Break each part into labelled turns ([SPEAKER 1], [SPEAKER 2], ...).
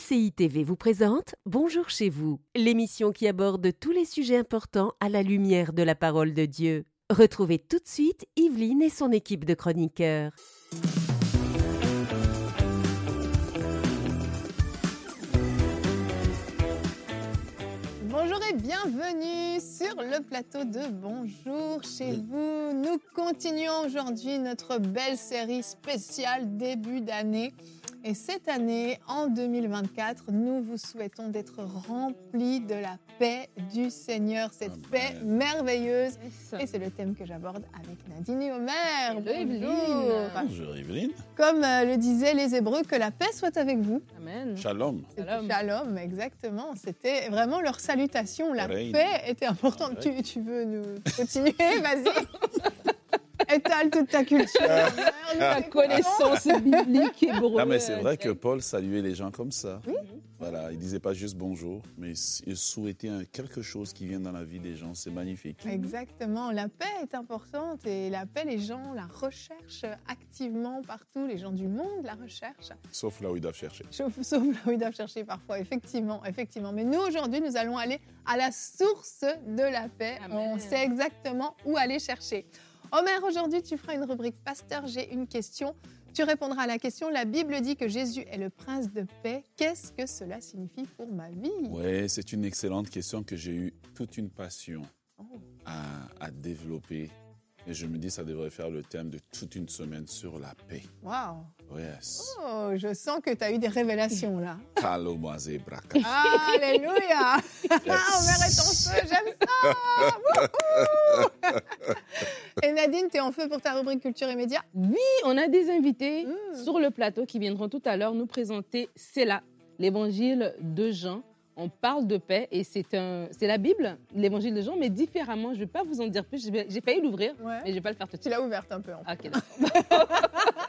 [SPEAKER 1] MCI TV vous présente Bonjour chez vous, l'émission qui aborde tous les sujets importants à la lumière de la parole de Dieu. Retrouvez tout de suite Yveline et son équipe de chroniqueurs.
[SPEAKER 2] Bonjour et bienvenue sur le plateau de Bonjour chez vous. Nous continuons aujourd'hui notre belle série spéciale début d'année. Et cette année, en 2024, nous vous souhaitons d'être remplis de la paix du Seigneur, cette
[SPEAKER 3] Amen.
[SPEAKER 2] paix merveilleuse. Et c'est le thème que j'aborde avec Nadine et Omer.
[SPEAKER 4] Hello, Evelyne.
[SPEAKER 2] Bonjour.
[SPEAKER 3] Bonjour Evelyne.
[SPEAKER 2] Comme euh, le disaient les Hébreux, que la paix soit avec vous.
[SPEAKER 4] Amen.
[SPEAKER 3] Shalom.
[SPEAKER 4] Shalom.
[SPEAKER 2] Shalom, exactement. C'était vraiment leur salutation. La paix était importante. Tu,
[SPEAKER 3] Pareil.
[SPEAKER 2] tu veux nous continuer? Vas-y. Étale toute ta culture.
[SPEAKER 4] La connaissance biblique hébreu.
[SPEAKER 3] Non, mais c'est vrai que Paul saluait les gens comme ça.
[SPEAKER 2] Oui.
[SPEAKER 3] Voilà, il disait pas juste bonjour, mais il souhaitait quelque chose qui vient dans la vie des gens. C'est magnifique.
[SPEAKER 2] Exactement. La paix est importante et la paix, les gens la recherchent activement partout. Les gens du monde la recherchent.
[SPEAKER 3] Sauf là où ils doivent chercher.
[SPEAKER 2] Sauf, sauf là où ils doivent chercher parfois, effectivement, effectivement. Mais nous, aujourd'hui, nous allons aller à la source de la paix.
[SPEAKER 4] Amen.
[SPEAKER 2] On sait exactement où aller chercher. Omer, aujourd'hui, tu feras une rubrique Pasteur, j'ai une question. Tu répondras à la question La Bible dit que Jésus est le prince de paix. Qu'est-ce que cela signifie pour ma vie?
[SPEAKER 3] Ouais, c'est une excellente question que j'ai eu toute une passion
[SPEAKER 2] Oh.
[SPEAKER 3] à, à développer. Et je me dis, ça devrait faire le thème de toute une semaine sur la paix.
[SPEAKER 2] Waouh
[SPEAKER 3] Yes.
[SPEAKER 2] Oh, je sens que tu as eu des révélations là.
[SPEAKER 3] Kalomoise braka.
[SPEAKER 2] Alléluia Omer est en feu, j'aime ça Nadine, tu es en feu pour ta rubrique Culture et Médias
[SPEAKER 4] Oui, on a des invités
[SPEAKER 2] Mm.
[SPEAKER 4] sur le plateau qui viendront tout à l'heure nous présenter C'est là, l'évangile de Jean. On parle de paix et c'est un, c'est la Bible, l'évangile de Jean, mais différemment. Je ne vais pas vous en dire plus. J'ai failli l'ouvrir,
[SPEAKER 2] Ouais.
[SPEAKER 4] mais je ne vais pas le faire tout de
[SPEAKER 2] Tu
[SPEAKER 4] suite.
[SPEAKER 2] l'as ouverte un peu. En fait.
[SPEAKER 4] Ok,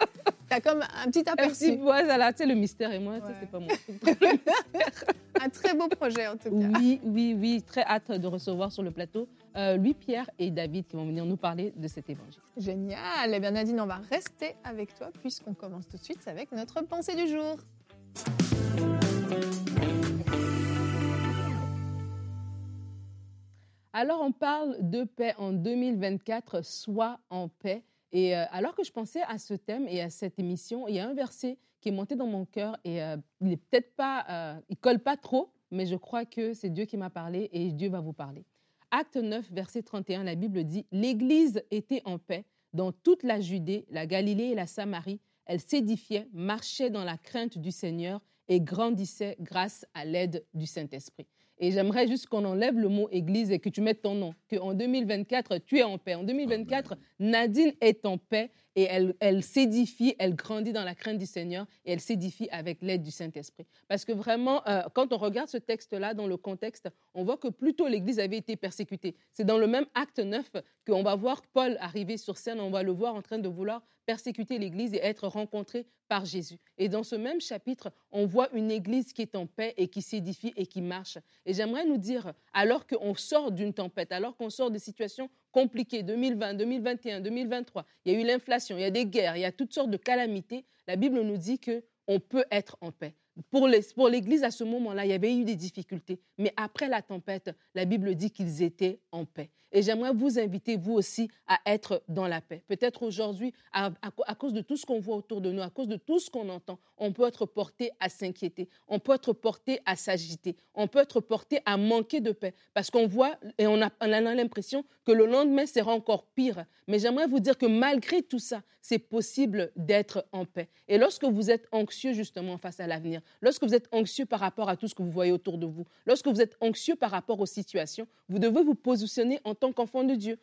[SPEAKER 4] d'accord.
[SPEAKER 2] Tu as comme un petit
[SPEAKER 4] Un
[SPEAKER 2] aperçu.
[SPEAKER 4] petit voilà, tu sais, le mystère et moi,
[SPEAKER 2] Ouais.
[SPEAKER 4] c'est pas mon.
[SPEAKER 2] Un très beau projet en tout cas.
[SPEAKER 4] Oui, oui, oui. Très hâte de recevoir sur le plateau euh, Louis-Pierre et David qui vont venir nous parler de cet évangile.
[SPEAKER 2] Génial. Eh bien Nadine, on va rester avec toi puisqu'on commence tout de suite avec notre pensée du jour.
[SPEAKER 4] Alors, on parle de paix en 2024, soit en paix. Et euh, alors que je pensais à ce thème et à cette émission, il y a un verset qui est monté dans mon cœur et euh, il est peut-être pas, euh, il colle pas trop, mais je crois que c'est Dieu qui m'a parlé et Dieu va vous parler. Acte 9, verset 31, la Bible dit L'Église était en paix dans toute la Judée, la Galilée et la Samarie. Elle s'édifiait, marchait dans la crainte du Seigneur et grandissait grâce à l'aide du Saint-Esprit. Et j'aimerais juste qu'on enlève le mot Église et que tu mettes ton nom. Qu'en 2024, tu es en paix. En 2024, Nadine est en paix et elle, s'édifie, elle grandit dans la crainte du Seigneur et elle s'édifie avec l'aide du Saint-Esprit. Parce que vraiment, euh, quand on regarde ce texte-là dans le contexte, on voit que plutôt l'Église avait été persécutée. C'est dans le même acte 9 qu'on va voir Paul arriver sur scène, on va le voir en train de vouloir persécuter l'Église et être rencontré par Jésus. Et dans ce même chapitre, on voit une Église qui est en paix et qui s'édifie et qui marche. Et j'aimerais nous dire, alors qu'on sort d'une tempête, alors qu'on sort de situations compliquées, 2020, 2021, 2023, il y a eu l'inflation, il y a des guerres, il y a toutes sortes de calamités, la Bible nous dit que on peut être en paix. Pour l'Église, à ce moment-là, il y avait eu des difficultés. Mais après la tempête, la Bible dit qu'ils étaient en paix. Et j'aimerais vous inviter, vous aussi, à être dans la paix. Peut-être aujourd'hui, à, à cause de tout ce qu'on voit autour de nous, à cause de tout ce qu'on entend, on peut être porté à s'inquiéter, on peut être porté à s'agiter, on peut être porté à manquer de paix. Parce qu'on voit et on a, on a l'impression que le lendemain sera encore pire. Mais j'aimerais vous dire que malgré tout ça, c'est possible d'être en paix. Et lorsque vous êtes anxieux justement face à l'avenir, lorsque vous êtes anxieux par rapport à tout ce que vous voyez autour de vous, lorsque vous êtes anxieux par rapport aux situations, vous devez vous positionner en tant qu'enfant de Dieu.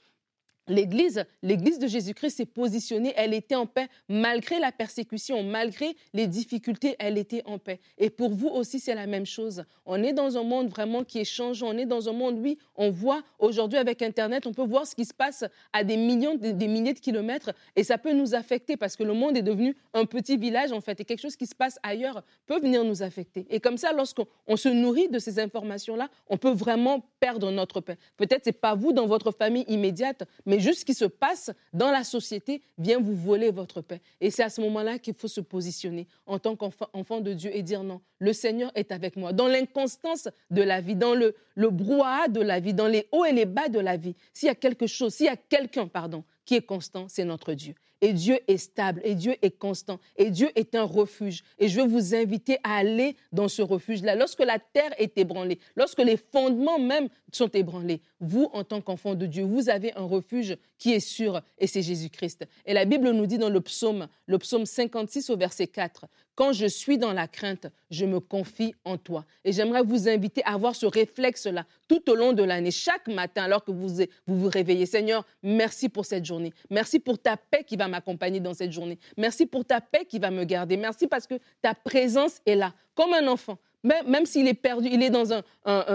[SPEAKER 4] L'Église, l'Église de Jésus-Christ s'est positionnée, elle était en paix malgré la persécution, malgré les difficultés, elle était en paix. Et pour vous aussi, c'est la même chose. On est dans un monde vraiment qui est changeant, on est dans un monde, oui, on voit aujourd'hui avec Internet, on peut voir ce qui se passe à des millions, des, milliers de kilomètres, et ça peut nous affecter parce que le monde est devenu un petit village en fait, et quelque chose qui se passe ailleurs peut venir nous affecter. Et comme ça, lorsqu'on on se nourrit de ces informations-là, on peut vraiment perdre notre paix. Peut-être c'est pas vous dans votre famille immédiate, mais juste ce qui se passe dans la société vient vous voler votre paix. Et c'est à ce moment-là qu'il faut se positionner en tant qu'enfant de Dieu et dire non, le Seigneur est avec moi. Dans l'inconstance de la vie, dans le, le brouhaha de la vie, dans les hauts et les bas de la vie, s'il y a quelque chose, s'il y a quelqu'un, pardon, qui est constant, c'est notre Dieu. Et Dieu est stable, et Dieu est constant, et Dieu est un refuge. Et je veux vous inviter à aller dans ce refuge-là. Lorsque la terre est ébranlée, lorsque les fondements même sont ébranlés, vous, en tant qu'enfant de Dieu, vous avez un refuge qui est sûr, et c'est Jésus-Christ. Et la Bible nous dit dans le psaume, le psaume 56 au verset 4, quand je suis dans la crainte, je me confie en toi. Et j'aimerais vous inviter à avoir ce réflexe-là tout au long de l'année, chaque matin, alors que vous, vous vous réveillez. Seigneur, merci pour cette journée. Merci pour ta paix qui va m'accompagner dans cette journée. Merci pour ta paix qui va me garder. Merci parce que ta présence est là, comme un enfant. Même, s'il est perdu, il est dans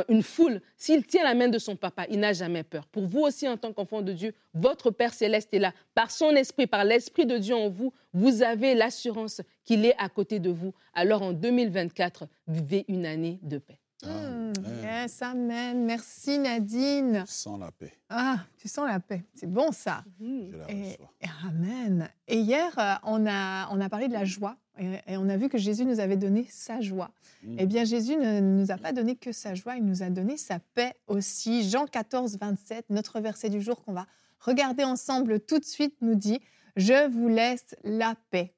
[SPEAKER 4] une foule, s'il tient la main de son papa, il n'a jamais peur. Pour vous aussi, en tant qu'enfant de Dieu, votre Père céleste est là. Par son esprit, par l'esprit de Dieu en vous, vous avez l'assurance qu'il est à côté de vous. Alors en 2024, vivez une année de paix.
[SPEAKER 2] Mmh, yes, amen. Merci Nadine.
[SPEAKER 3] Je sens la paix.
[SPEAKER 2] Ah, tu sens la paix. C'est bon ça.
[SPEAKER 3] Je la
[SPEAKER 2] et, amen. Et hier, euh, on a, on a parlé de la joie et, on a vu que Jésus nous avait donné sa joie. Mmh. Eh bien, Jésus ne nous a pas donné que sa joie, il nous a donné sa paix aussi. Jean 14, 27, notre verset du jour qu'on va regarder ensemble tout de suite, nous dit, Je vous laisse la paix.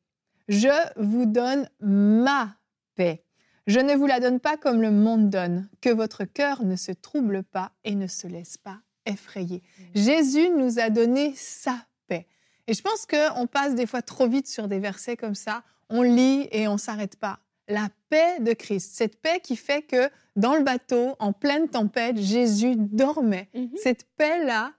[SPEAKER 2] Je vous donne ma paix. Je ne vous la donne pas comme le monde donne, que votre cœur ne se trouble pas et ne se laisse pas effrayer. Mmh. Jésus nous a donné sa paix. Et je pense qu'on passe des fois trop vite sur des versets comme ça, on lit et on s'arrête pas. La paix de Christ, cette paix qui fait que dans le bateau, en pleine tempête, Jésus dormait. Mmh. Cette paix-là,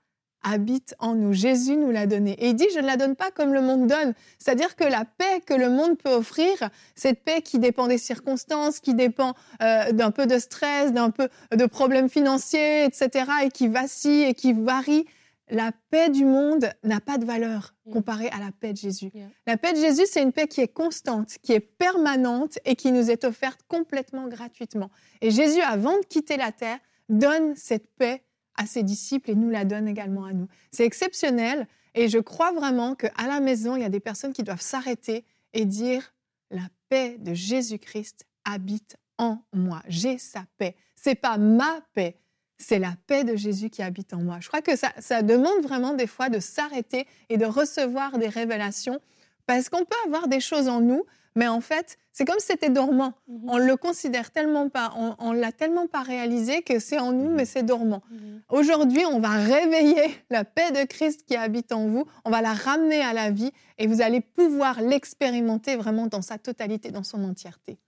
[SPEAKER 2] habite en nous. Jésus nous l'a donné. Et il dit, je ne la donne pas comme le monde donne. C'est-à-dire que la paix que le monde peut offrir, cette paix qui dépend des circonstances, qui dépend euh, d'un peu de stress, d'un peu de problèmes financiers, etc., et qui vacille et qui varie, la paix du monde n'a pas de valeur comparée à la paix de Jésus. La paix de Jésus, c'est une paix qui est constante, qui est permanente et qui nous est offerte complètement gratuitement. Et Jésus, avant de quitter la terre, donne cette paix à ses disciples et nous la donne également à nous. C'est exceptionnel et je crois vraiment qu'à la maison, il y a des personnes qui doivent s'arrêter et dire la paix de Jésus-Christ habite en moi. J'ai sa paix. C'est pas ma paix, c'est la paix de Jésus qui habite en moi. Je crois que ça, ça demande vraiment des fois de s'arrêter et de recevoir des révélations parce qu'on peut avoir des choses en nous, mais en fait, c'est comme si c'était dormant. Mhm. On le considère tellement pas, on, l'a tellement pas réalisé que c'est en nous, mhm. mais c'est dormant. Mhm. Aujourd'hui, on va réveiller la paix de Christ qui habite en vous. On va la ramener à la vie et vous allez pouvoir l'expérimenter vraiment dans sa totalité, dans son entièreté.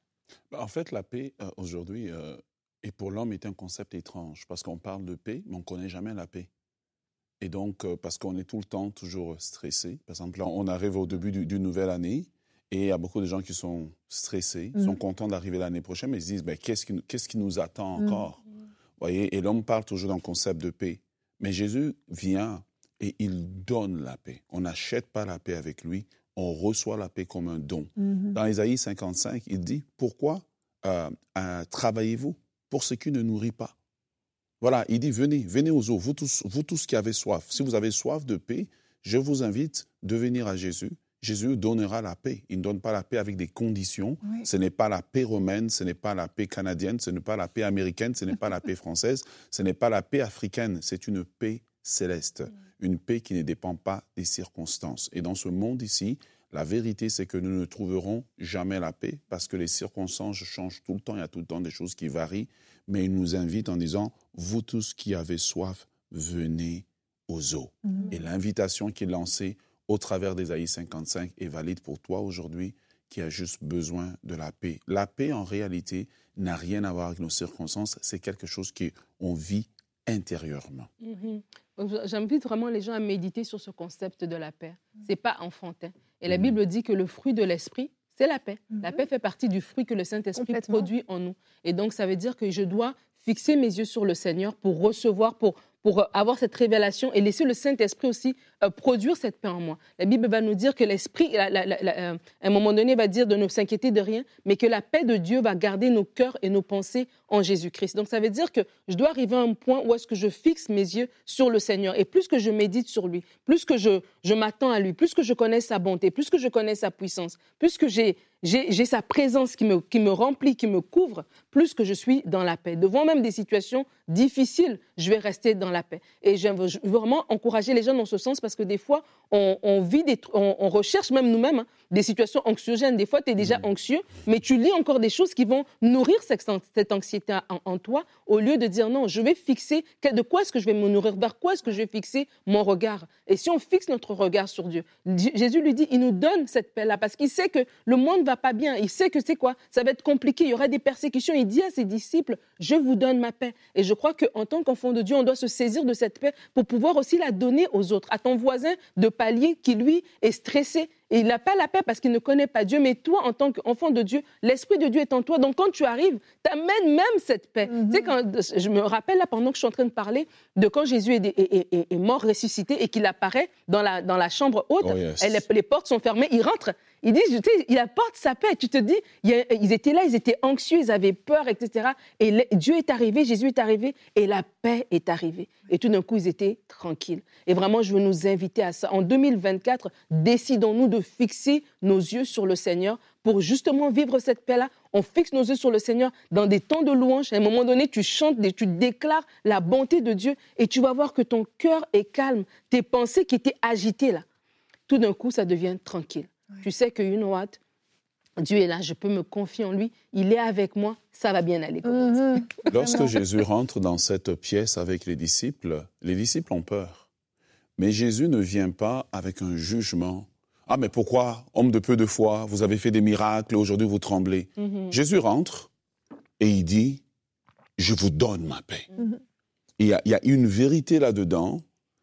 [SPEAKER 3] Bah, en fait, la paix euh, aujourd'hui euh, et pour l'homme est un concept étrange parce qu'on parle de paix, mais on connaît jamais la paix. Et donc, euh, parce qu'on est tout le temps toujours stressé. Par exemple, là, on arrive au début d'une nouvelle année et il y a beaucoup de gens qui sont stressés, sont mm. contents d'arriver l'année prochaine, mais ils se disent, ben, qu'est-ce qui, qu'est-ce qui nous attend mm. encore? Voyez? Et l'homme parle toujours d'un concept de paix. Mais Jésus vient et il donne la paix. On n'achète pas la paix avec lui, on reçoit la paix comme un don. Mm-hmm. Dans Isaïe 55, il dit, pourquoi euh, euh, travaillez-vous pour ce qui ne nourrit pas Voilà, il dit, venez, venez aux eaux, vous tous, vous tous qui avez soif. Si vous avez soif de paix, je vous invite de venir à Jésus Jésus donnera la paix. Il ne donne pas la paix avec des conditions. Ce n'est pas la paix romaine, ce n'est pas la paix canadienne, ce n'est pas la paix américaine, ce n'est pas la paix française, ce n'est pas la paix africaine. C'est une paix céleste, une paix qui ne dépend pas des circonstances. Et dans ce monde ici, la vérité, c'est que nous ne trouverons jamais la paix parce que les circonstances changent tout le temps. Il y a tout le temps des choses qui varient. Mais il nous invite en disant, vous tous qui avez soif, venez aux eaux. Mm. Et l'invitation qu'il est lancée, au travers des d'Ésaïe 55 est valide pour toi aujourd'hui qui as juste besoin de la paix. La paix, en réalité, n'a rien à voir avec nos circonstances. C'est quelque chose qu'on vit intérieurement.
[SPEAKER 4] Mhm. J'invite vraiment les gens à méditer sur ce concept de la paix. C'est pas enfantin. Et la mhm. Bible dit que le fruit de l'esprit, c'est la paix. La mhm. paix fait partie du fruit que le Saint-Esprit produit en nous. Et donc, ça veut dire que je dois fixer mes yeux sur le Seigneur pour recevoir, pour, pour euh, avoir cette révélation et laisser le Saint-Esprit aussi euh, produire cette paix en moi. La Bible va nous dire que l'Esprit, euh, à un moment donné, va dire de ne s'inquiéter de rien, mais que la paix de Dieu va garder nos cœurs et nos pensées en Jésus-Christ. Donc ça veut dire que je dois arriver à un point où est-ce que je fixe mes yeux sur le Seigneur. Et plus que je médite sur lui, plus que je, je m'attends à lui, plus que je connais sa bonté, plus que je connais sa puissance, plus que j'ai j'ai sa présence qui me, qui me remplit, qui me couvre, plus que je suis dans la paix. Devant même des situations difficiles, je vais rester dans la paix. Et je veux vraiment encourager les gens dans ce sens parce que des fois, on, vit des, on, recherche même nous-mêmes hein, des situations anxiogènes. Des fois, tu es déjà mmh. anxieux, mais tu lis encore des choses qui vont nourrir cette, cette anxiété en, toi au lieu de dire non, je vais fixer de quoi est-ce que je vais me nourrir, vers quoi est-ce que je vais fixer mon regard? Et si on fixe notre regard sur Dieu, Jésus lui dit, il nous donne cette paix-là parce qu'il sait que le monde va pas bien. Il sait que c'est quoi Ça va être compliqué. Il y aura des persécutions. Il dit à ses disciples, je vous donne ma paix. Et je crois qu'en tant qu'enfant de Dieu, on doit se saisir de cette paix pour pouvoir aussi la donner aux autres, à ton voisin de palier qui, lui, est stressé et il n'a pas la paix parce qu'il ne connaît pas Dieu. Mais toi, en tant qu'enfant de Dieu, l'Esprit de Dieu est en toi. Donc quand tu arrives, tu amènes même cette paix. Tu sais, quand, je me rappelle là, pendant que je suis en train de parler de quand Jésus est, mort, ressuscité et qu'il apparaît dans la, dans la chambre haute. Oh, les, portes sont fermées, il rentre. Il dit, tu sais, il apporte sa paix. Tu te dis, ils étaient là, ils étaient anxieux, ils avaient peur, etc. Et Dieu est arrivé, Jésus est arrivé, et la paix est arrivée. Et tout d'un coup, ils étaient tranquilles. Et vraiment, je veux nous inviter à ça. En 2024, décidons-nous de fixer nos yeux sur le Seigneur pour justement vivre cette paix-là. On fixe nos yeux sur le Seigneur dans des temps de louange. À un moment donné, tu chantes, tu déclares la bonté de Dieu et tu vas voir que ton cœur est calme. Tes pensées qui étaient agitées là, tout d'un coup, ça devient tranquille. Tu sais que, you know what, Dieu est là, je peux me confier en lui, il est avec moi, ça va bien aller.
[SPEAKER 3] Mhm. Lorsque Jésus rentre dans cette pièce avec les disciples, les disciples ont peur. Mais Jésus ne vient pas avec un jugement ah, mais pourquoi, homme de peu de foi, vous avez fait des miracles, aujourd'hui vous tremblez? Mhm. Jésus rentre et il dit, je vous donne ma paix. Mhm. Il y, a, une vérité là-dedans,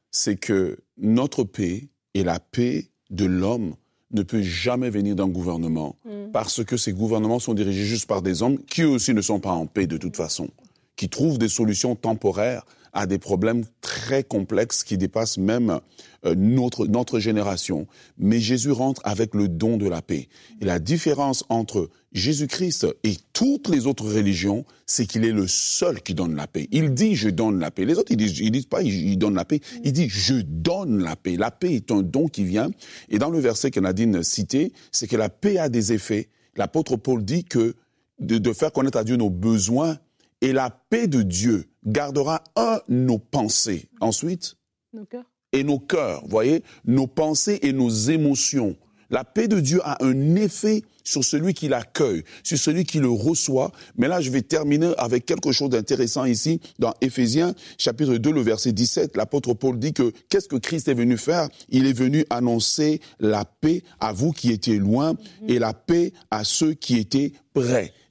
[SPEAKER 3] c'est que notre paix et la paix de l'homme ne peut jamais venir d'un gouvernement, mhm. parce que ces gouvernements sont dirigés juste par des hommes qui aussi ne sont pas en paix de toute façon, qui trouvent des solutions temporaires à des problèmes très complexes qui dépassent même euh, notre, notre génération. Mais Jésus rentre avec le don de la paix. Et la différence entre Jésus-Christ et toutes les autres religions, c'est qu'il est le seul qui donne la paix. Il dit je donne la paix. Les autres, ils disent, ils disent pas il donne la paix. Il dit je donne la paix. La paix est un don qui vient. Et dans le verset que Nadine citait, c'est que la paix a des effets. L'apôtre Paul dit que de, de faire connaître à Dieu nos besoins et la paix de Dieu gardera, un, nos pensées. Ensuite,
[SPEAKER 4] nos cœurs.
[SPEAKER 3] Et nos cœurs, voyez, nos pensées et nos émotions. La paix de Dieu a un effet sur celui qui l'accueille, sur celui qui le reçoit. Mais là, je vais terminer avec quelque chose d'intéressant ici dans Éphésiens chapitre 2, le verset 17. L'apôtre Paul dit que qu'est-ce que Christ est venu faire? Il est venu annoncer la paix à vous qui étiez loin et la paix à ceux qui étaient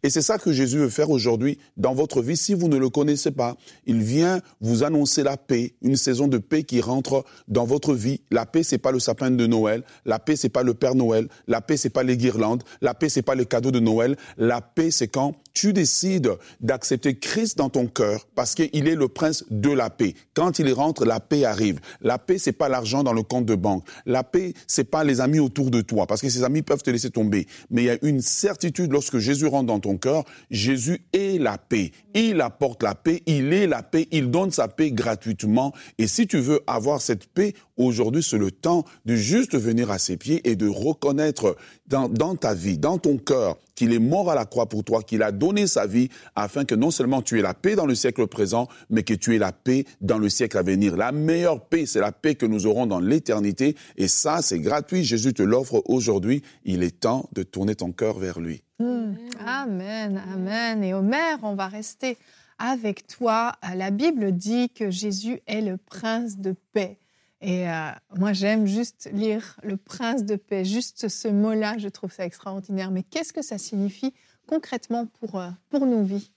[SPEAKER 3] Et c'est ça que Jésus veut faire aujourd'hui dans votre vie si vous ne le connaissez pas. Il vient vous annoncer la paix, une saison de paix qui rentre dans votre vie. La paix, c'est pas le sapin de Noël. La paix, c'est pas le Père Noël. La paix, c'est pas les guirlandes. La paix, c'est pas le cadeau de Noël. La paix, c'est quand tu décides d'accepter Christ dans ton cœur parce qu'il est le prince de la paix. Quand il rentre, la paix arrive. La paix, c'est pas l'argent dans le compte de banque. La paix, c'est pas les amis autour de toi parce que ces amis peuvent te laisser tomber. Mais il y a une certitude lorsque Jésus rentre dans ton cœur. Jésus est la paix. Il apporte la paix. Il est la paix. Il donne sa paix gratuitement. Et si tu veux avoir cette paix, aujourd'hui, c'est le temps de juste venir à ses pieds et de reconnaître dans, ta vie, dans ton cœur, qu'il est mort à la croix pour toi, qu'il a donné sa vie afin que non seulement tu aies la paix dans le siècle présent, mais que tu aies la paix dans le siècle à venir. La meilleure paix, c'est la paix que nous aurons dans l'éternité. Et ça, c'est gratuit. Jésus te l'offre aujourd'hui. Il est temps de tourner ton cœur vers lui.
[SPEAKER 2] Amen, amen. Et Omer, on va rester avec toi. La Bible dit que Jésus est le prince de paix. Et euh, moi, j'aime juste lire le prince de paix, juste ce mot-là, je trouve ça extraordinaire. Mais qu'est-ce que ça signifie concrètement pour, euh, pour nos vies?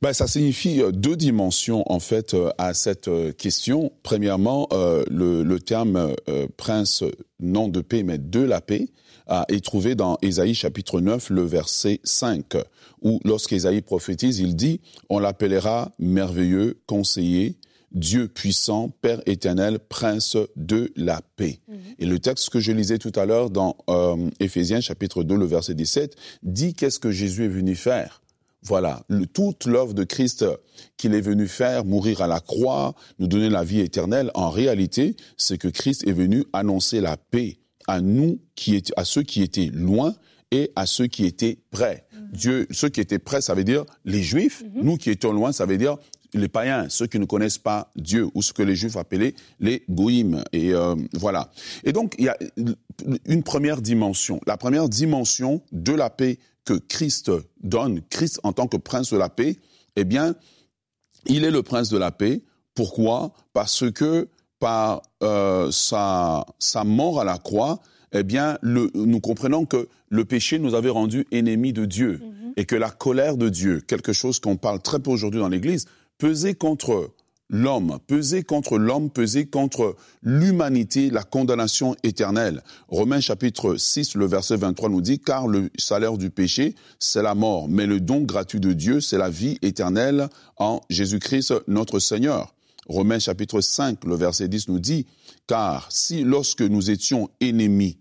[SPEAKER 3] Ben, ça signifie euh, deux dimensions en fait à cette question. Premièrement, le, le, terme prince non de paix mais de la paix est trouvé dans Ésaïe chapitre 9, le verset 5, où lorsqu'Ésaïe prophétise, il dit, on l'appellera merveilleux, conseiller, Dieu puissant, Père éternel, Prince de la paix.
[SPEAKER 2] Mhm.
[SPEAKER 3] Et le texte que je lisais tout à l'heure dans euh, Éphésiens chapitre 2, le verset 17, dit qu'est-ce que Jésus est venu faire. Voilà, le- toute l'œuvre de Christ qu'il est venu faire, mourir à la croix, nous donner la vie éternelle, en réalité, c'est que Christ est venu annoncer la paix à nous, qui étaient, à ceux qui étaient loin et à ceux qui étaient près. Dieu, ceux qui étaient près, ça veut dire les Juifs. Nous qui étions loin, ça veut dire les païens, ceux qui ne connaissent pas Dieu, ou ce que les Juifs appelaient les goïms. Et euh, voilà. Et donc, il y a une première dimension. La première dimension de la paix que Christ donne, Christ en tant que prince de la paix, eh bien, il est le prince de la paix. Pourquoi? Parce que par euh, sa, sa mort à la croix, eh bien, le, nous comprenons que le péché nous avait rendus ennemis de Dieu et que la colère de Dieu, quelque chose qu'on parle très peu aujourd'hui dans l'Église, pesait contre l'homme, pesait contre l'homme, pesait contre l'humanité, la condamnation éternelle. Romains chapitre 6, le verset 23 nous dit, car le salaire du péché, c'est la mort, mais le don gratuit de Dieu, c'est la vie éternelle en Jésus-Christ notre Seigneur. Romains chapitre 5, le verset 10 nous dit, car si lorsque nous étions ennemis,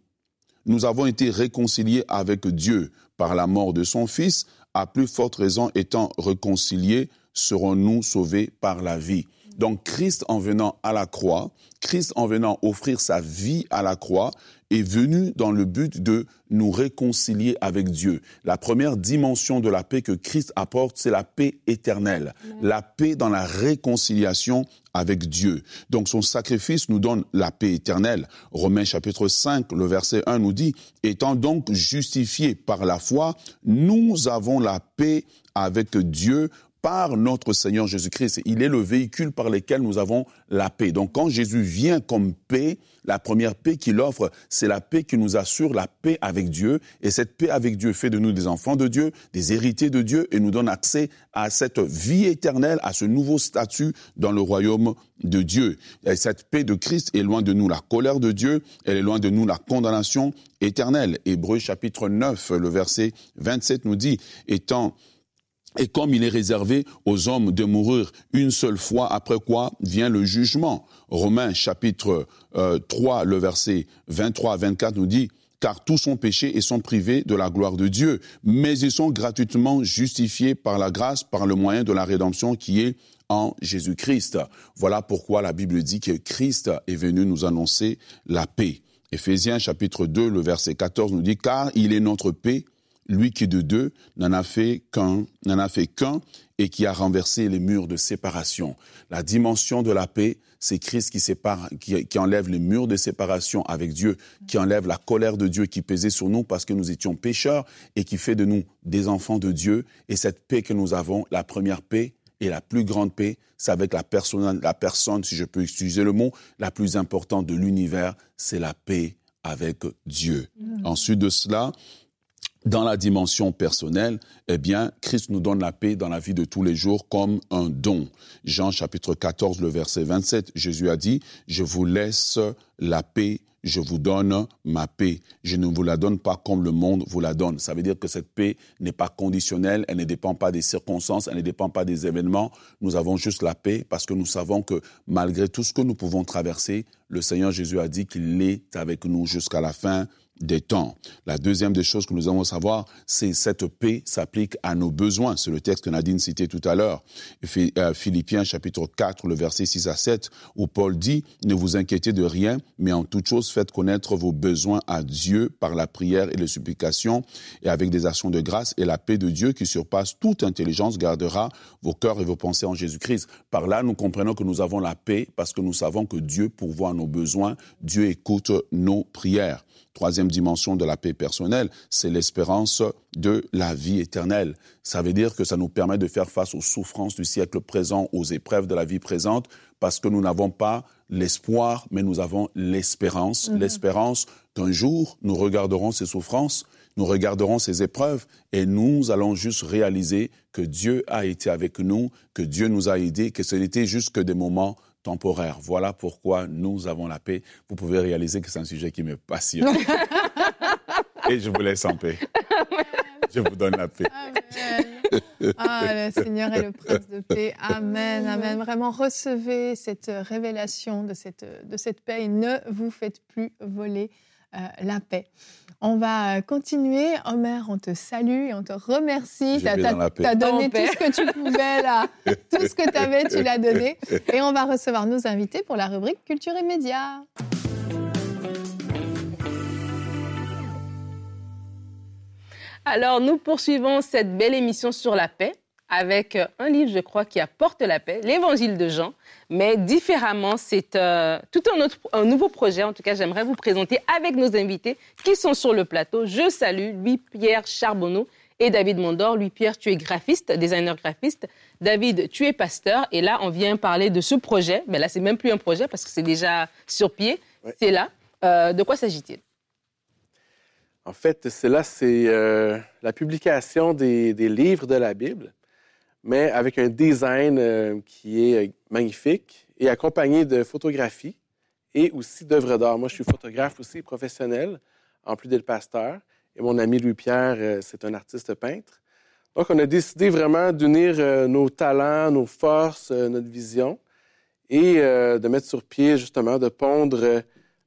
[SPEAKER 3] nous avons été réconciliés avec Dieu par la mort de son Fils, à plus forte raison étant réconciliés, serons-nous sauvés par la vie? Donc Christ en venant à la croix, Christ en venant offrir sa vie à la croix, est venu dans le but de nous réconcilier avec Dieu. La première dimension de la paix que Christ apporte, c'est la paix éternelle, la paix dans la réconciliation avec Dieu. Donc son sacrifice nous donne la paix éternelle. Romains chapitre 5, le verset 1 nous dit, étant donc justifiés par la foi, nous avons la paix avec Dieu par notre Seigneur Jésus-Christ. Il est le véhicule par lequel nous avons la paix. Donc quand Jésus vient comme paix, la première paix qu'il offre, c'est la paix qui nous assure la paix avec Dieu. Et cette paix avec Dieu fait de nous des enfants de Dieu, des héritiers de Dieu, et nous donne accès à cette vie éternelle, à ce nouveau statut dans le royaume de Dieu. Et cette paix de Christ est loin de nous la colère de Dieu, elle est loin de nous la condamnation éternelle. Hébreu chapitre 9, le verset 27 nous dit, étant et comme il est réservé aux hommes de mourir une seule fois, après quoi vient le jugement. Romains chapitre euh, 3, le verset 23 à 24 nous dit, car tous sont péchés et sont privés de la gloire de Dieu, mais ils sont gratuitement justifiés par la grâce, par le moyen de la rédemption qui est en Jésus-Christ. Voilà pourquoi la Bible dit que Christ est venu nous annoncer la paix. Éphésiens chapitre 2, le verset 14 nous dit, car il est notre paix, lui qui de deux n'en a fait qu'un, n'en a fait qu'un et qui a renversé les murs de séparation. La dimension de la paix, c'est Christ qui sépare, qui, qui, enlève les murs de séparation avec Dieu, qui enlève la colère de Dieu qui pesait sur nous parce que nous étions pécheurs et qui fait de nous des enfants de Dieu. Et cette paix que nous avons, la première paix et la plus grande paix, c'est avec la personne, la personne, si je peux utiliser le mot, la plus importante de l'univers, c'est la paix avec Dieu. Mmh. Ensuite de cela, dans la dimension personnelle, eh bien, Christ nous donne la paix dans la vie de tous les jours comme un don. Jean chapitre 14, le verset 27, Jésus a dit, je vous laisse la paix, je vous donne ma paix. Je ne vous la donne pas comme le monde vous la donne. Ça veut dire que cette paix n'est pas conditionnelle, elle ne dépend pas des circonstances, elle ne dépend pas des événements. Nous avons juste la paix parce que nous savons que malgré tout ce que nous pouvons traverser, le Seigneur Jésus a dit qu'il est avec nous jusqu'à la fin des temps. La deuxième des choses que nous avons à savoir, c'est cette paix s'applique à nos besoins. C'est le texte que Nadine citait tout à l'heure. Philippiens chapitre 4, le verset 6 à 7, où Paul dit, ne vous inquiétez de rien, mais en toute chose faites connaître vos besoins à Dieu par la prière et les supplications et avec des actions de grâce et la paix de Dieu qui surpasse toute intelligence gardera vos cœurs et vos pensées en Jésus-Christ. Par là, nous comprenons que nous avons la paix parce que nous savons que Dieu pourvoit nos besoins, Dieu écoute nos prières. Troisième dimension de la paix personnelle, c'est l'espérance de la vie éternelle. Ça veut dire que ça nous permet de faire face aux souffrances du siècle présent, aux épreuves de la vie présente, parce que nous n'avons pas l'espoir, mais nous avons l'espérance. Mmh. L'espérance qu'un jour, nous regarderons ces souffrances, nous regarderons ces épreuves, et nous allons juste réaliser que Dieu a été avec nous, que Dieu nous a aidés, que ce n'était juste que des moments temporaire. Voilà pourquoi nous avons la paix. Vous pouvez réaliser que c'est un sujet qui me passionne. Et je vous laisse en paix. Je vous donne la paix.
[SPEAKER 2] Amen. Ah, le Seigneur est le prince de paix. Amen, amen. Vraiment, recevez cette révélation de cette, de cette paix et ne vous faites plus voler euh, la paix. On va continuer. Omer, on te salue et on te remercie. Tu as donné tout ce que tu pouvais là. tout ce que tu avais, tu l'as donné. Et on va recevoir nos invités pour la rubrique Culture et Médias.
[SPEAKER 4] Alors, nous poursuivons cette belle émission sur la paix avec euh, un livre, je crois, qui apporte la paix, l'Évangile de Jean, mais différemment, c'est euh, tout un, autre, un nouveau projet. En tout cas, j'aimerais vous présenter avec nos invités qui sont sur le plateau. Je salue Louis-Pierre Charbonneau et David Mondor. Louis-Pierre, tu es graphiste, designer graphiste. David, tu es pasteur. Et là, on vient parler de ce projet. Mais là, c'est même plus un projet parce que c'est déjà sur pied.
[SPEAKER 5] Ouais.
[SPEAKER 4] C'est là. Euh, de quoi s'agit-il?
[SPEAKER 5] En fait, c'est là, c'est euh, la publication des, des livres de la Bible, mais avec un design euh, qui est euh, magnifique et accompagné de photographies et aussi d'œuvres d'art. Moi, je suis photographe aussi professionnel, en plus d'être pasteur. Et mon ami Louis-Pierre, euh, c'est un artiste peintre. Donc, on a décidé vraiment d'unir nos talents, nos forces, notre vision et de mettre sur pied, justement, de pondre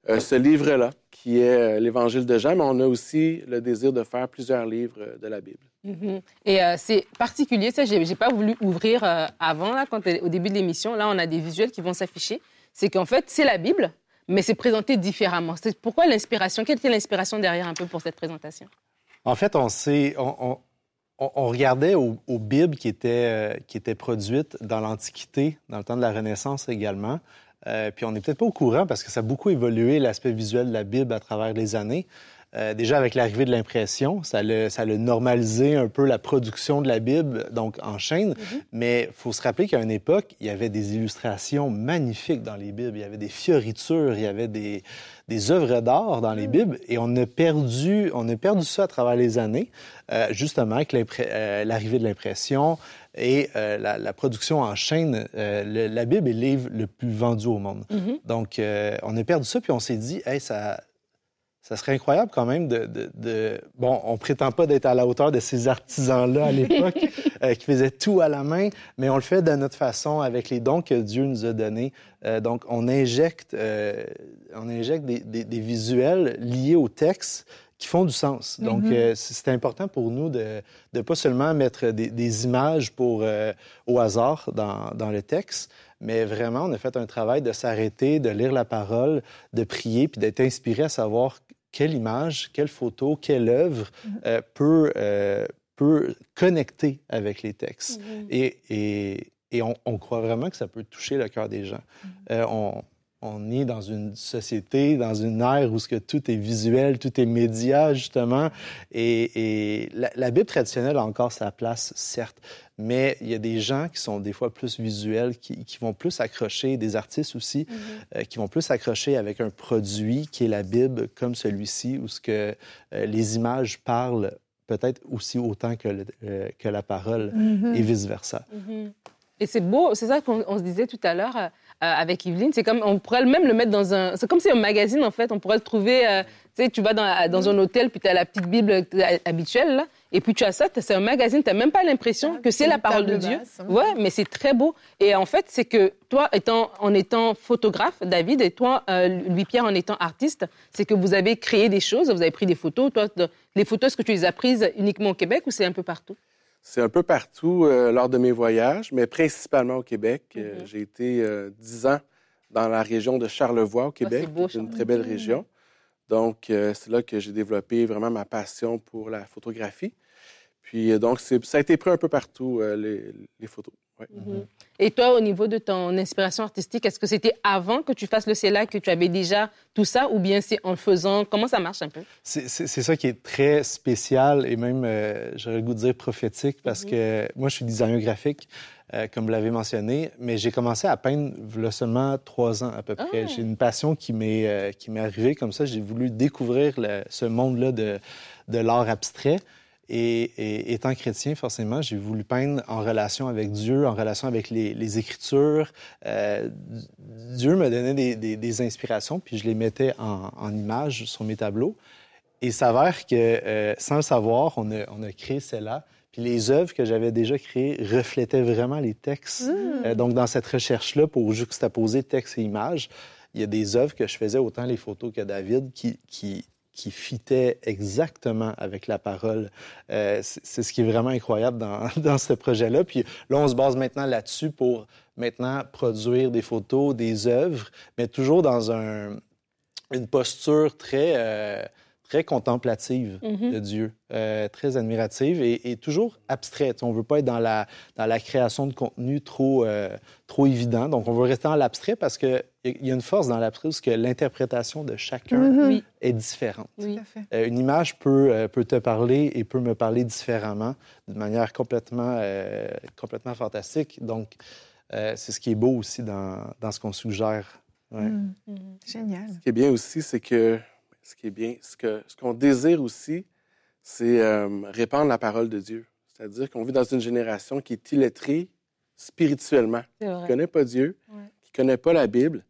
[SPEAKER 5] euh, ce livre-là, qui est euh, l'Évangile de Jean, mais on a aussi le désir de faire plusieurs livres euh, de la Bible.
[SPEAKER 4] Mhm. Et euh, c'est particulier, ça, j'ai pas voulu ouvrir euh, avant, là, quand, au début de l'émission. Là, on a des visuels qui vont s'afficher. C'est qu'en fait, c'est la Bible, mais c'est présenté différemment. C'est pourquoi l'inspiration Quelle était l'inspiration derrière un peu pour cette présentation?
[SPEAKER 6] En fait, on s'est, on, on- on- on regardait aux, aux Bibles qui étaient, euh, qui étaient produites dans l'Antiquité, dans le temps de la Renaissance également. Euh, puis on n'est peut-être pas au courant parce que ça a beaucoup évolué l'aspect visuel de la Bible à travers les années. Euh, déjà avec l'arrivée de l'impression, ça l'a, ça l'a normalisé un peu la production de la Bible, donc en chaîne. Mais il faut se rappeler qu'à une époque, il y avait des illustrations magnifiques dans les Bibles. Il y avait des fioritures, il y avait des, des œuvres d'art dans les Bibles. Et on a perdu, on a perdu ça à travers les années, euh, justement avec euh, l'arrivée de l'impression et euh, la, la production en chaîne. Euh, le- la Bible est le livre le plus vendu au monde. Donc, euh, on a perdu ça, puis on s'est dit, hey, ça, ça serait incroyable quand même de, de- de- Bon, on prétend pas d'être à la hauteur de ces artisans-là à l'époque euh, qui faisaient tout à la main, mais on le fait de notre façon avec les dons que Dieu nous a donnés. Euh, donc, on injecte, euh, on injecte des, des- des visuels liés au texte qui font du sens. Donc, euh, c'est important pour nous de ne pas seulement mettre des, des images pour, euh, au hasard dans, dans le texte, mais vraiment, on a fait un travail de s'arrêter, de lire la parole, de prier, puis d'être inspiré à savoir quelle image, quelle photo, quelle œuvre peut, euh, peut connecter avec les textes. Et, et, et on, on croit vraiment que ça peut toucher le cœur des gens. On, on est dans une société, dans une ère où ce que tout est visuel, tout est média, justement. Et, et la, la Bible traditionnelle a encore sa place, certes, mais il y a des gens qui sont des fois plus visuels, qui, qui vont plus accrocher, des artistes aussi, euh, qui vont plus accrocher avec un produit qui est la Bible, comme celui-ci, où ce que euh, les images parlent peut-être aussi autant que, le- euh, que la parole et vice-versa.
[SPEAKER 4] Et c'est beau, c'est ça qu'on on se disait tout à l'heure avec Yveline. C'est comme, on pourrait même le mettre dans un. C'est comme si un magazine, en fait. On pourrait le trouver. euh, tu sais, tu vas dans, dans un hôtel, puis tu as la petite Bible euh, habituelle, là, et puis tu as ça, c'est un magazine, tu n'as même pas l'impression
[SPEAKER 2] Ah,
[SPEAKER 4] que c'est la parole de Dieu.
[SPEAKER 2] basse, hein.
[SPEAKER 4] Ouais, mais c'est très beau. Et en fait, c'est que toi, étant, en étant photographe, David, et toi, euh, Louis-Pierre, en étant artiste, c'est que vous avez créé des choses, vous avez pris des photos. Toi, les photos, est-ce que tu les as prises uniquement au Québec ou c'est un peu partout?
[SPEAKER 5] C'est un peu partout euh, lors de mes voyages, mais principalement au Québec. Euh,
[SPEAKER 4] Mhm.
[SPEAKER 5] J'ai été euh, dix ans dans la région de Charlevoix, au Québec,
[SPEAKER 4] c'est
[SPEAKER 5] une très belle région. Donc, euh, c'est là que j'ai développé vraiment ma passion pour la photographie. Puis, euh, donc, ça a été pris un peu partout, euh, les, les photos. Ouais.
[SPEAKER 4] Et toi, au niveau de ton inspiration artistique, est-ce que c'était avant que tu fasses le CELAC que tu avais déjà tout ça ou bien c'est en le faisant? Comment ça marche un peu?
[SPEAKER 6] C'est ça qui est très spécial et même, euh, j'aurais le goût de dire prophétique, parce que moi, je suis designer graphique, euh, comme vous l'avez mentionné, mais j'ai commencé à peindre a seulement trois ans à peu près.
[SPEAKER 4] Ah.
[SPEAKER 6] J'ai une passion qui m'est euh, qui m'est arrivée comme ça. J'ai voulu découvrir le- ce monde-là de, de l'art abstrait. Et, et étant chrétien, forcément, j'ai voulu peindre en relation avec Dieu, en relation avec les, les Écritures. Euh, Dieu me donnait des, des- des inspirations, puis je les mettais en, en images sur mes tableaux. Et il s'avère que, euh, sans le savoir, on a, on a créé celle-là. Puis les œuvres que j'avais déjà créées reflétaient vraiment les textes.
[SPEAKER 2] Mmh.
[SPEAKER 6] Euh, donc, dans cette recherche-là, pour juxtaposer texte et image, il y a des œuvres que je faisais, autant les photos que David, qui, qui, qui fitaient exactement avec la parole. Euh, c'est ce qui est vraiment incroyable dans, dans ce projet-là. Puis là, on se base maintenant là-dessus pour maintenant produire des photos, des œuvres, mais toujours dans un, une posture très, euh, très contemplative
[SPEAKER 4] Mhm.
[SPEAKER 6] de Dieu, euh, très admirative et, et toujours abstraite. On ne veut pas être dans la, dans la création de contenu trop, trop évident. Donc, on veut rester dans l'abstrait parce qu'il y a une force dans l'abstrait parce que l'interprétation de chacun
[SPEAKER 2] Mhm.
[SPEAKER 6] Est différente.
[SPEAKER 4] Oui.
[SPEAKER 6] Euh, une image peut, euh, peut te parler et peut me parler différemment, de manière complètement, euh, complètement fantastique. Donc, euh, c'est ce qui est beau aussi dans, dans ce qu'on suggère. Ouais.
[SPEAKER 2] Mmh.
[SPEAKER 4] Mhm.
[SPEAKER 2] Génial.
[SPEAKER 5] Ce qui est bien aussi, c'est que ce qui est bien, ce que ce qu'on désire aussi, c'est euh, répandre la parole de Dieu. C'est-à-dire qu'on vit dans une génération qui est illettrée spirituellement, qui ne connaît pas Dieu,
[SPEAKER 4] Ouais.
[SPEAKER 5] qui ne connaît pas la Bible.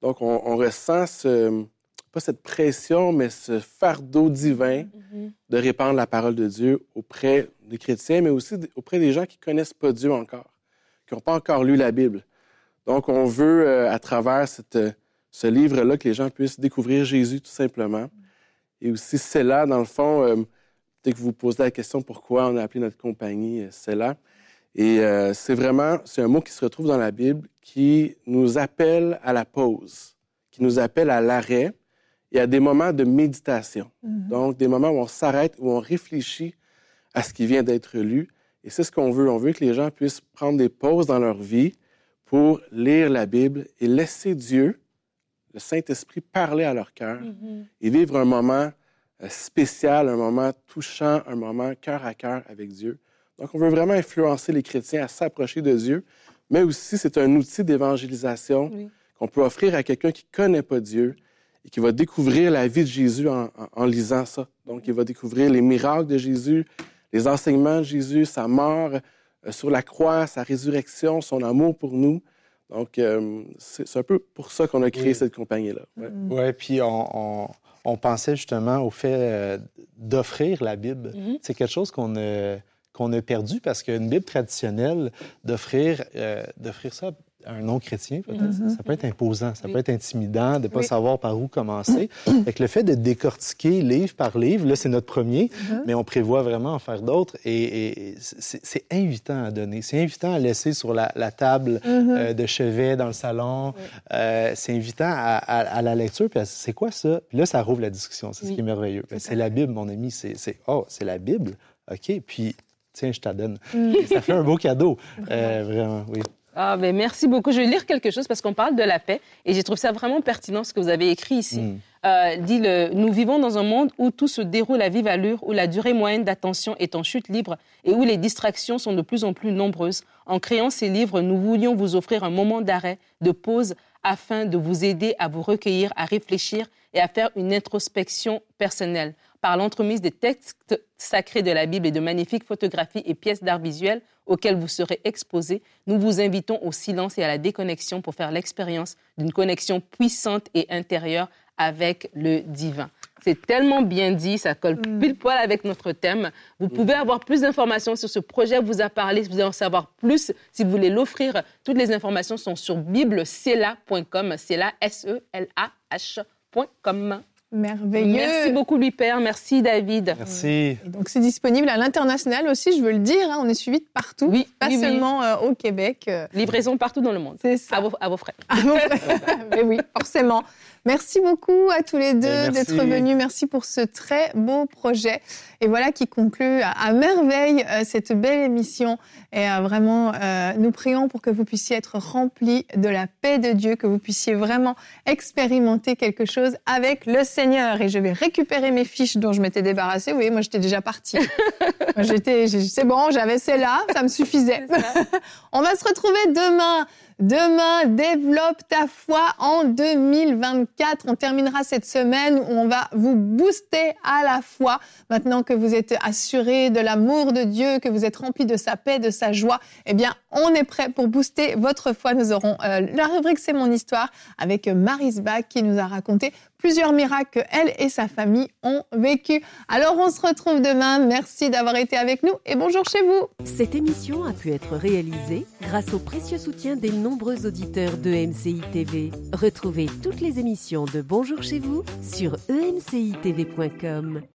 [SPEAKER 5] Donc, on, on ressent ce, pas cette pression, mais ce fardeau divin
[SPEAKER 4] Mhm.
[SPEAKER 5] de répandre la parole de Dieu auprès des chrétiens, mais aussi auprès des gens qui ne connaissent pas Dieu encore, qui n'ont pas encore lu la Bible. Donc, on veut, euh, à travers cette, euh, ce livre-là, que les gens puissent découvrir Jésus tout simplement. Et aussi, c'est là, dans le fond, euh, peut-être que vous posez la question pourquoi on a appelé notre compagnie euh, c'est là. Et euh, c'est vraiment, c'est un mot qui se retrouve dans la Bible qui nous appelle à la pause, qui nous appelle à l'arrêt et à des moments de méditation.
[SPEAKER 2] Mhm.
[SPEAKER 5] Donc, des moments où on s'arrête, où on réfléchit à ce qui vient d'être lu. Et c'est ce qu'on veut. On veut que les gens puissent prendre des pauses dans leur vie pour lire la Bible et laisser Dieu, le Saint-Esprit, parler à leur cœur
[SPEAKER 4] Mhm.
[SPEAKER 5] et vivre un moment euh, spécial, un moment touchant, un moment cœur à cœur avec Dieu. Donc, on veut vraiment influencer les chrétiens à s'approcher de Dieu, mais aussi c'est un outil d'évangélisation
[SPEAKER 4] Oui.
[SPEAKER 5] qu'on peut offrir à quelqu'un qui ne connaît pas Dieu et qui va découvrir la vie de Jésus en, en- en lisant ça. Donc, il va découvrir les miracles de Jésus, les enseignements de Jésus, sa mort euh, sur la croix, sa résurrection, son amour pour nous. Donc, euh, c'est un peu pour ça qu'on a créé
[SPEAKER 6] Oui.
[SPEAKER 5] cette compagnie-là. Ouais.
[SPEAKER 2] Mmh.
[SPEAKER 6] Ouais, puis on, on, on pensait justement au fait euh, d'offrir la Bible.
[SPEAKER 4] Mhm.
[SPEAKER 6] C'est quelque chose qu'on a, qu'on a perdu parce qu'une Bible traditionnelle, d'offrir euh, ça à un non-chrétien, peut-être,
[SPEAKER 2] Mhm.
[SPEAKER 6] ça peut être imposant, ça
[SPEAKER 4] Oui.
[SPEAKER 6] peut être intimidant de ne pas
[SPEAKER 2] Oui.
[SPEAKER 6] savoir par où commencer. fait que le fait de décortiquer livre par livre, là, c'est notre premier,
[SPEAKER 2] Mhm.
[SPEAKER 6] mais on prévoit vraiment en faire d'autres et, et c'est invitant à donner. C'est invitant à laisser sur la, la table
[SPEAKER 2] Mhm.
[SPEAKER 6] euh, de chevet dans le salon.
[SPEAKER 4] Oui.
[SPEAKER 6] Euh, c'est invitant à, à- à la lecture. Puis c'est quoi ça? Puis là, ça rouvre la discussion. C'est ce qui est merveilleux. Ben, C'est la Bible, mon ami. C'est, c'est- oh, c'est la Bible? OK. Puis, tiens, je t'en donne.
[SPEAKER 2] Mhm.
[SPEAKER 6] Et ça fait un beau cadeau. Euh, vraiment, oui.
[SPEAKER 4] Ah, ben merci beaucoup. Je vais lire quelque chose parce qu'on parle de la paix et j'ai trouvé ça vraiment pertinent ce que vous avez écrit ici.
[SPEAKER 6] Mm.
[SPEAKER 4] Euh, dit le, nous vivons dans un monde où tout se déroule à vive allure, où la durée moyenne d'attention est en chute libre et où les distractions sont de plus en plus nombreuses. En créant ces livres, nous voulions vous offrir un moment d'arrêt, de pause, afin de vous aider à vous recueillir, à réfléchir et à faire une introspection personnelle. Par l'entremise des textes sacrés de la Bible et de magnifiques photographies et pièces d'art visuel auxquelles vous serez exposés, nous vous invitons au silence et à la déconnexion pour faire l'expérience d'une connexion puissante et intérieure avec le divin. C'est tellement bien dit, ça colle
[SPEAKER 2] Mm.
[SPEAKER 4] pile poil avec notre thème. Vous pouvez avoir plus d'informations sur ce projet, vous a parlé, si vous voulez en savoir plus, si vous voulez l'offrir, toutes les informations sont sur biblecela.com, Cela, S-E-L-A-H.com.
[SPEAKER 2] Merveilleux.
[SPEAKER 4] Merci beaucoup, Louis Père. Merci, David.
[SPEAKER 6] Merci.
[SPEAKER 2] Et donc, c'est disponible à l'international aussi, je veux le dire. hein, on est suivi de partout,
[SPEAKER 4] Oui,
[SPEAKER 2] pas
[SPEAKER 4] oui, oui.
[SPEAKER 2] seulement euh, au Québec. euh,
[SPEAKER 4] Livraison partout dans le monde.
[SPEAKER 2] c'est ça.
[SPEAKER 4] À vos, à vos frais.
[SPEAKER 2] Ah bon Mais oui, forcément. Merci beaucoup à tous les deux d'être venus. Merci pour ce très beau projet. Et voilà qui conclut à, merveille euh, cette belle émission. Et euh, vraiment, euh, nous prions pour que vous puissiez être remplis de la paix de Dieu, que vous puissiez vraiment expérimenter quelque chose avec le Seigneur. Et je vais récupérer mes fiches dont je m'étais débarrassée. Vous voyez, moi, j'étais déjà partie. J'étais, c'est bon, j'avais celle-là, ça me suffisait. On va se retrouver demain Demain, développe ta foi en 2024. On terminera cette semaine où on va vous booster à la foi. Maintenant que vous êtes assuré de l'amour de Dieu, que vous êtes rempli de sa paix, de sa joie, eh bien, on est prêt pour booster votre foi. Nous aurons euh, la rubrique C'est mon histoire avec Maris Bach qui nous a raconté plusieurs miracles qu'elle et sa famille ont vécu. Alors on se retrouve demain. Merci d'avoir été avec nous et bonjour chez vous.
[SPEAKER 1] Cette émission a pu être réalisée grâce au précieux soutien des nombreux auditeurs de MCI TV. Retrouvez toutes les émissions de Bonjour chez vous sur emcitv.com.